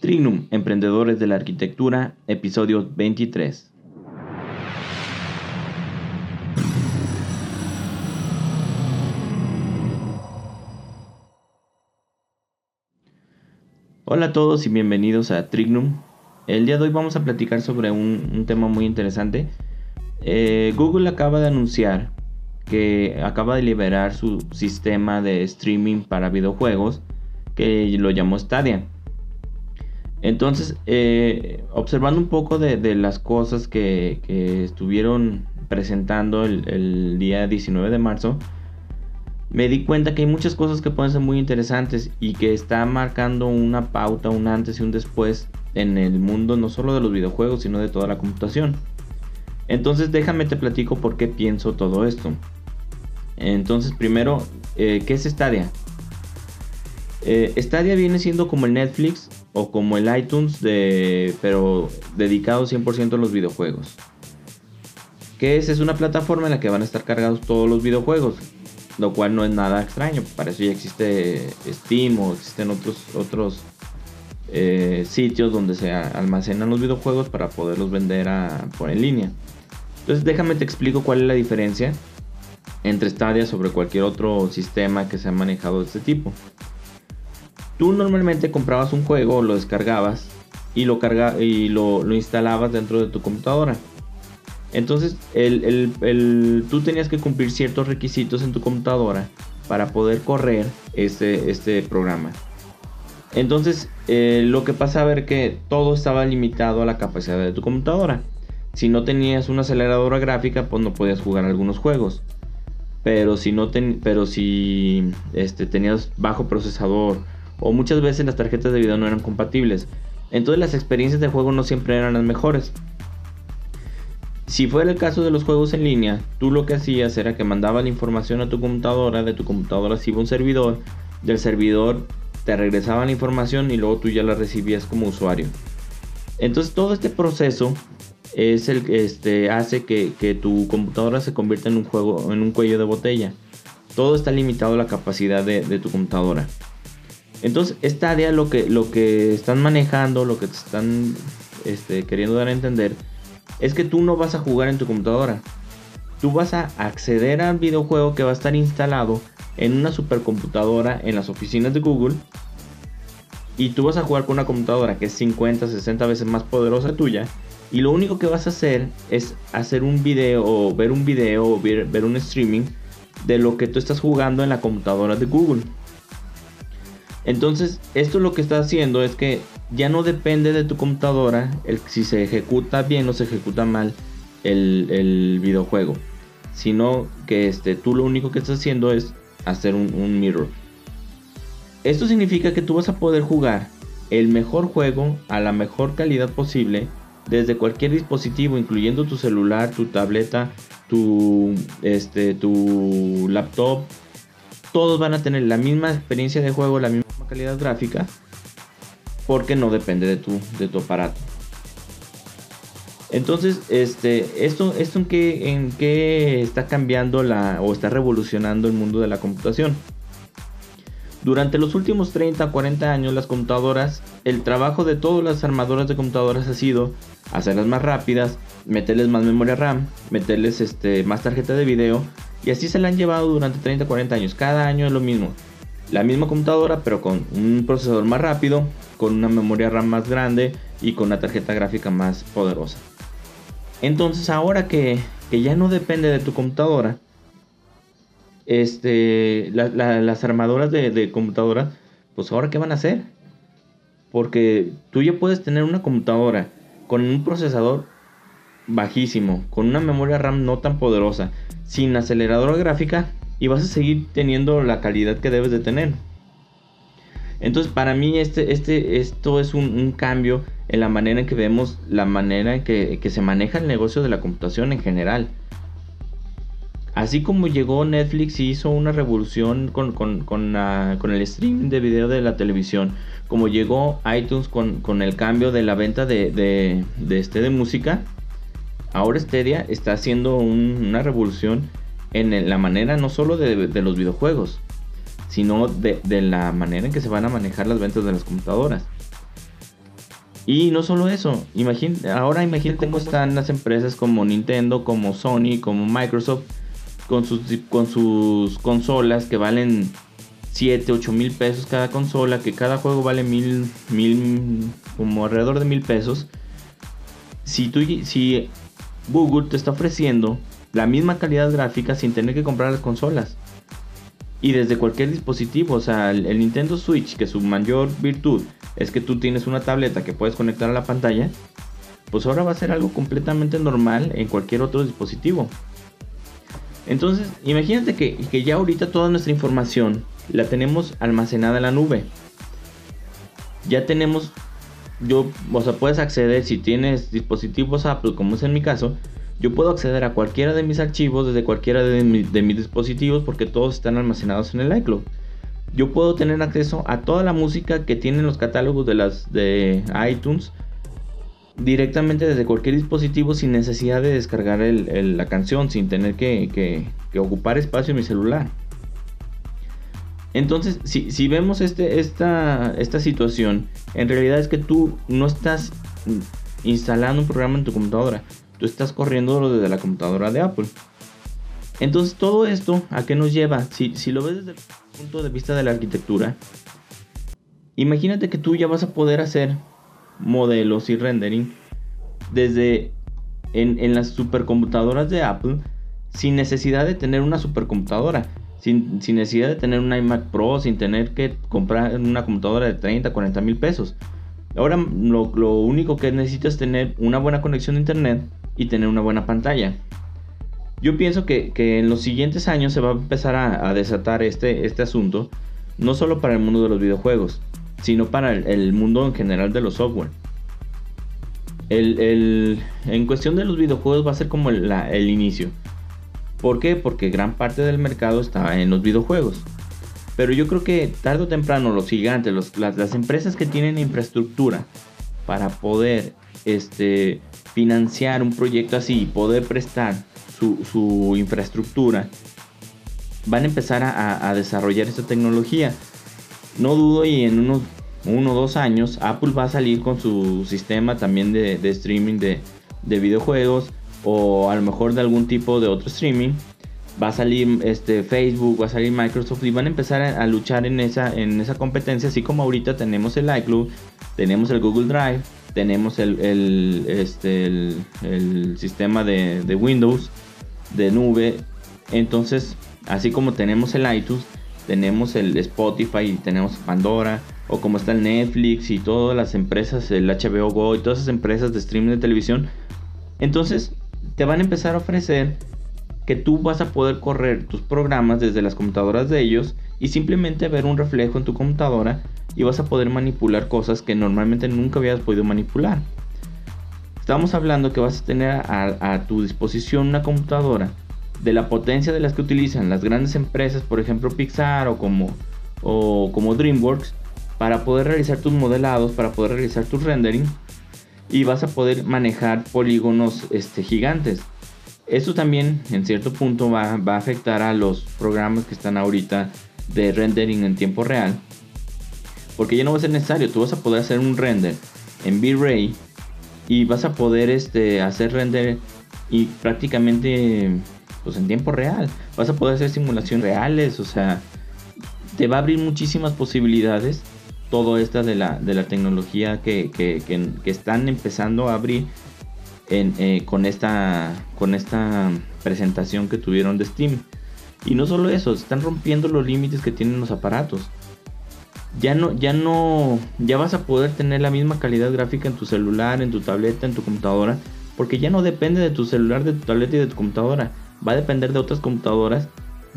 Trinum, Emprendedores de la Arquitectura, episodio 23. Hola a todos y bienvenidos a Trignum. El día de hoy vamos a platicar sobre un, tema muy interesante. Eh, Google acaba de anunciar que acaba de liberar su sistema de streaming para videojuegos que lo llamó Stadia. Entonces, eh, observando un poco de, las cosas que, estuvieron presentando el, día 19 de marzo, me di cuenta que hay muchas cosas que pueden ser muy interesantes y que está marcando una pauta, un antes y un después en el mundo no solo de los videojuegos, sino de toda la computación. Entonces déjame te platico por qué pienso todo esto. Entonces primero, eh, ¿qué es Stadia? Eh, Stadia viene siendo como el Netflix o como el iTunes, de, pero dedicado 100% a los videojuegos. ¿Qué es? Es una plataforma en la que van a estar cargados todos los videojuegos, lo cual no es nada extraño. Para eso ya existe Steam o existen otros, otros eh, sitios donde se almacenan los videojuegos para poderlos vender por en línea. Entonces déjame te explico cuál es la diferencia entre Stadia sobre cualquier otro sistema que se ha manejado de este tipo. Tú normalmente comprabas un juego, lo descargabas y lo, y lo, instalabas dentro de tu computadora. Entonces tú tenías que cumplir ciertos requisitos en tu computadora para poder correr este, este programa. Entonces eh, lo que pasaba era que todo estaba limitado a la capacidad de tu computadora. Si no tenías una aceleradora gráfica, pues no podías jugar algunos juegos. Pero si no pero si este, tenías bajo procesador o muchas veces las tarjetas de video no eran compatibles. Entonces las experiencias de juego no siempre eran las mejores. Si fuera el caso de los juegos en línea, tú lo que hacías era que mandabas la información a tu computadora, de tu computadora se iba un servidor, del servidor te regresaba la información y luego tú ya la recibías como usuario. Entonces todo este proceso es el que este, hace que, tu computadora se convierta en un juego, en un cuello de botella. Todo está limitado a la capacidad de tu computadora. Entonces, esta área lo que, lo que están manejando, lo que te están este, queriendo dar a entender, es que tú no vas a jugar en tu computadora. Tú vas a acceder al videojuego que va a estar instalado en una supercomputadora en las oficinas de Google. Y tú vas a jugar con una computadora que es 50, 60 veces más poderosa tuya. Y lo único que vas a hacer es hacer un video o ver un video o ver, ver un streaming de lo que tú estás jugando en la computadora de Google. Entonces, esto lo que está haciendo es que ya no depende de tu computadora el, si se ejecuta bien o se ejecuta mal el, videojuego. Sino que este, tú lo único que estás haciendo es hacer un, un mirror. Esto significa que tú vas a poder jugar el mejor juego a la mejor calidad posible desde cualquier dispositivo, incluyendo tu celular, tu tableta, tu, este, tu laptop. Todos van a tener la misma experiencia de juego, la misma calidad gráfica porque no depende de tu, de tu aparato. Entonces, este, esto, esto en qué, en qué está cambiando la, o está revolucionando el mundo de la computación. Durante los últimos 30 40 años, las computadoras, el trabajo de todas las armadoras de computadoras ha sido hacerlas más rápidas, meterles más memoria RAM, meterles este, más tarjeta de video, y así se la han llevado durante 30 40 años. Cada año es lo mismo la misma computadora pero con un procesador más rápido, con una memoria RAM más grande y con una tarjeta gráfica más poderosa. Entonces ahora que, ya no depende de tu computadora, este, las armadoras de, de computadoras, pues ahora qué van a hacer? Porque tú ya puedes tener una computadora con un procesador bajísimo, con una memoria RAM no tan poderosa, sin aceleradora gráfica y vas a seguir teniendo la calidad que debes de tener. Entonces para mí este, este, esto es un, cambio en la manera en que vemos la manera en que, se maneja el negocio de la computación en general. Así como llegó Netflix y hizo una revolución con, el streaming de video de la televisión, como llegó iTunes con, el cambio de la venta de, este, de música, ahora Stadia está haciendo una revolución en la manera no solo de, los videojuegos, sino de, la manera en que se van a manejar las ventas de las computadoras. Y no solo eso, ahora imagínate cómo están las empresas como Nintendo, como Sony, como Microsoft, con sus, con sus consolas que valen 7, 8 mil pesos cada consola, que cada juego vale mil, mil, como alrededor de mil pesos. Si, tú, si Google te está ofreciendo la misma calidad gráfica sin tener que comprar las consolas. Y desde cualquier dispositivo, o sea, el, Nintendo Switch, que su mayor virtud es que tú tienes una tableta que puedes conectar a la pantalla, pues ahora va a ser algo completamente normal en cualquier otro dispositivo. Entonces, imagínate que, que ya ahorita toda nuestra información la tenemos almacenada en la nube. Ya tenemos, yo, o sea, puedes acceder si tienes dispositivos Apple, como es en mi caso, yo puedo acceder a cualquiera de mis archivos desde cualquiera de, mis dispositivos porque todos están almacenados en el iCloud. Yo puedo tener acceso a toda la música que tienen los catálogos de las de iTunes directamente desde cualquier dispositivo sin necesidad de descargar la canción, sin tener que, ocupar espacio en mi celular. Entonces, si, vemos este, esta situación, en realidad es que tú no estás instalando un programa en tu computadora, tú estás corriendo desde la computadora de Apple. Entonces, todo esto, ¿a qué nos lleva? Si, si lo ves desde el punto de vista de la arquitectura, imagínate que tú ya vas a poder hacer modelos y rendering desde en, las supercomputadoras de Apple sin necesidad de tener una supercomputadora. Sin, necesidad de tener un iMac Pro, sin tener que comprar una computadora de 30, 40 mil pesos. Ahora lo, único que necesitas es tener una buena conexión de internet y tener una buena pantalla. Yo pienso que, en los siguientes años se va a empezar a, desatar este, este asunto, no solo para el mundo de los videojuegos, sino para el, mundo en general de los software. El, en cuestión de los videojuegos va a ser como el, inicio. ¿Por qué? Porque gran parte del mercado está en los videojuegos. Pero yo creo que tarde o temprano los gigantes, las, empresas que tienen infraestructura para poder este, financiar un proyecto así y poder prestar su, infraestructura, van a empezar a desarrollar esta tecnología no dudo y en unos uno o dos años Apple va a salir con su sistema también de, streaming de, videojuegos o a lo mejor de algún tipo de otro streaming. Va a salir este, Facebook, va a salir Microsoft y van a empezar a, luchar en esa, en esa competencia, así como ahorita tenemos el iCloud, tenemos el Google Drive, tenemos el, este, el, sistema de, de Windows de nube. Entonces, así como tenemos el iTunes, tenemos el Spotify, tenemos Pandora, o como está el Netflix y todas las empresas, el HBO Go y todas esas empresas de streaming de televisión. Entonces te van a empezar a ofrecer que tú vas a poder correr tus programas desde las computadoras de ellos y simplemente ver un reflejo en tu computadora y vas a poder manipular cosas que normalmente nunca habías podido manipular. Estamos hablando que vas a tener a, tu disposición una computadora de la potencia de las que utilizan las grandes empresas, por ejemplo Pixar o como, o como DreamWorks, para poder realizar tus modelados, para poder realizar tus rendering y vas a poder manejar polígonos este, gigantes. Esto también en cierto punto va, va, a afectar a los programas que están ahorita de rendering en tiempo real. Porque ya no va a ser necesario, tú vas a poder hacer un render en V-Ray y vas a poder este, hacer render y prácticamente pues en tiempo real. Vas a poder hacer simulaciones reales, o sea, te va a abrir muchísimas posibilidades todo esto de la, de la tecnología que, que, que, están empezando a abrir eh, con, esta, con esta presentación que tuvieron de Steam. Y no solo eso, están rompiendo los límites que tienen los aparatos. Ya no, ya no, ya vas a poder tener la misma calidad gráfica en tu celular, en tu tableta, en tu computadora, porque ya no depende de tu celular, de tu tableta y de tu computadora va a depender de otras computadoras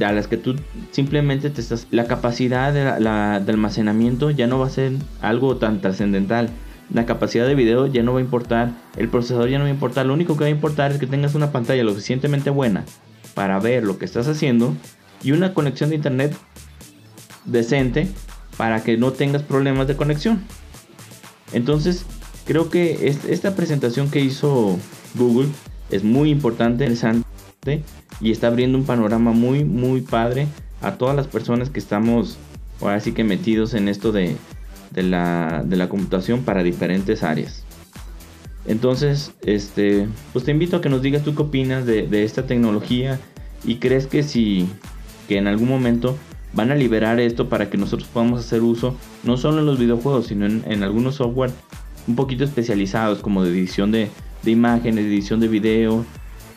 a las que tú simplemente te estás... La capacidad de, la, almacenamiento ya no va a ser algo tan trascendental. La capacidad de video ya no va a importar. El procesador ya no va a importar. Lo único que va a importar es que tengas una pantalla lo suficientemente buena para ver lo que estás haciendo y una conexión de internet decente para que no tengas problemas de conexión. Entonces, creo que esta presentación que hizo Google es muy importante, interesante y está abriendo un panorama muy, muy padre a todas las personas que estamos ahora sí que metidos en esto de, de la, de la computación para diferentes áreas. Entonces, este, pues te invito a que nos digas tú qué opinas de, esta tecnología y crees que si que en algún momento van a liberar esto para que nosotros podamos hacer uso no solo en los videojuegos, sino en, algunos software un poquito especializados como de edición de, de imágenes, edición de video.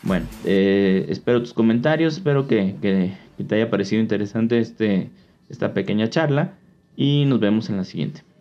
Bueno, eh, espero tus comentarios, espero que, que, te haya parecido interesante este, esta pequeña charla y nos vemos en la siguiente.